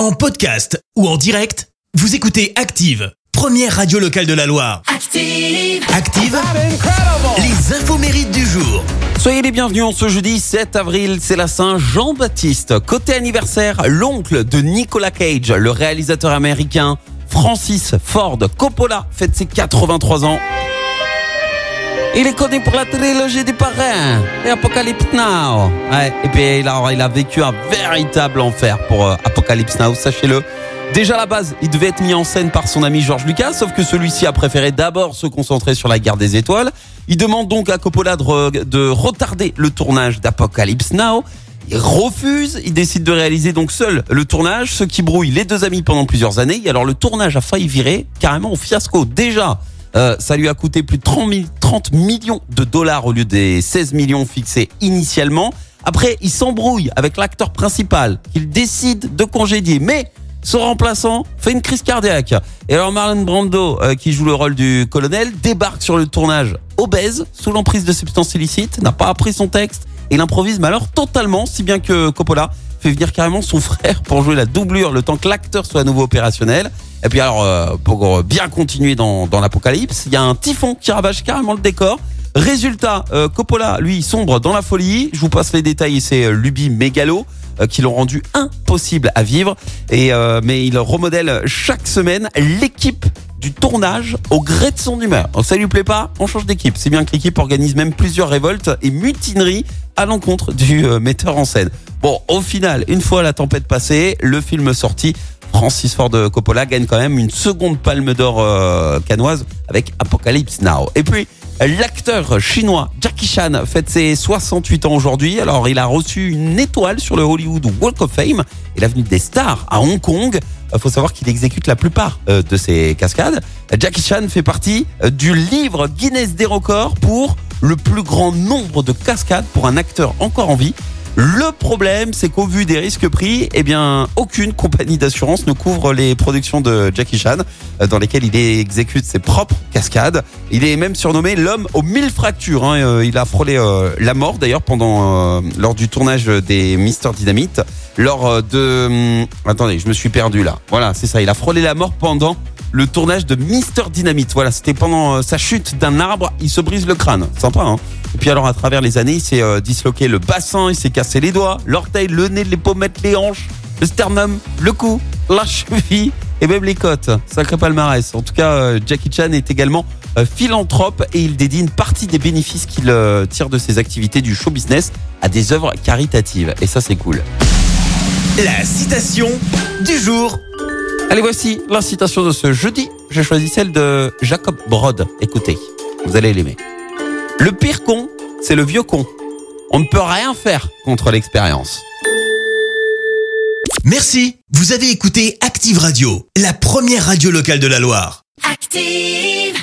En podcast ou en direct, vous écoutez Active, première radio locale de la Loire. Active. Active, les infos mérites du jour. Soyez les bienvenus en ce jeudi 7 avril, c'est la Saint Jean-Baptiste. Côté anniversaire, l'oncle de Nicolas Cage, le réalisateur américain Francis Ford Coppola fête ses 83 ans. Il est connu pour la trilogie du parrain et Apocalypse Now. Ouais, et puis il a, il a vécu un véritable enfer pour euh, Apocalypse Now, sachez-le. Déjà à la base, il devait être mis en scène par son ami George Lucas, sauf que celui-ci a préféré d'abord se concentrer sur la guerre des étoiles. Il demande donc à Coppola de, de retarder le tournage d'Apocalypse Now. Il refuse, il décide de réaliser donc seul le tournage, ce qui brouille les deux amis pendant plusieurs années. Et alors le tournage a failli virer carrément au fiasco. Déjà, euh, ça lui a coûté plus de 30, mi- 30 millions de dollars au lieu des 16 millions fixés initialement. Après, il s'embrouille avec l'acteur principal qu'il décide de congédier. Mais son remplaçant fait une crise cardiaque. Et alors Marlon Brando, euh, qui joue le rôle du colonel, débarque sur le tournage obèse, sous l'emprise de substances illicites, n'a pas appris son texte, et il improvise mais alors totalement, si bien que Coppola fait venir carrément son frère pour jouer la doublure le temps que l'acteur soit à nouveau opérationnel. Et puis alors, euh, pour bien continuer dans, l'apocalypse, il y a un typhon qui ravage carrément le décor. Résultat, euh, Coppola, lui, sombre dans la folie. Je vous passe les détails, c'est euh, Luby Mégalo qui l'ont rendu impossible à vivre. Et mais il remodèle chaque semaine l'équipe du tournage au gré de son humeur. Donc ça lui plaît pas, on change d'équipe. C'est bien que l'équipe organise même plusieurs révoltes et mutineries à l'encontre du metteur en scène. Bon, au final, une fois la tempête passée, le film sorti, Francis Ford Coppola gagne quand même une seconde palme d'or euh, canoise avec Apocalypse Now. Et puis, l'acteur chinois Jackie Chan fête ses 68 ans aujourd'hui. Alors, il a reçu une étoile sur le Hollywood Walk of Fame et l'avenue des stars à Hong Kong. Il faut savoir qu'il exécute la plupart euh, de ses cascades. Jackie Chan fait partie euh, du livre Guinness des records pour le plus grand nombre de cascades pour un acteur encore en vie. Le problème, c'est qu'au vu des risques pris, eh bien, aucune compagnie d'assurance ne couvre les productions de Jackie Chan, euh, dans lesquelles il exécute ses propres cascades. Il est même surnommé l'homme aux mille fractures. hein. Euh, Il a frôlé euh, la mort d'ailleurs pendant lors du tournage des Mister Dynamite. Lors de, hum, attendez, je me suis perdu là. Voilà, c'est ça. Il a frôlé la mort pendant le tournage de Mister Dynamite. Voilà, c'était pendant sa chute d'un arbre. Il se brise le crâne. Sympa, hein et puis alors à travers les années, il s'est euh, disloqué le bassin, il s'est cassé les doigts, l'orteil, le nez, les pommettes, les hanches, le sternum, le cou, la cheville et même les côtes. Sacré palmarès. En tout cas, euh, Jackie Chan est également euh, philanthrope et il dédie une partie des bénéfices qu'il tire de ses activités du show business à des œuvres caritatives. Et ça, c'est cool. La citation du jour. Allez, voici la citation de ce jeudi. J'ai choisi celle de Jacob Brod. Écoutez, vous allez l'aimer. Le pire con, c'est le vieux con. On ne peut rien faire contre l'expérience. Merci, vous avez écouté Active Radio, la première radio locale de la Loire. Active.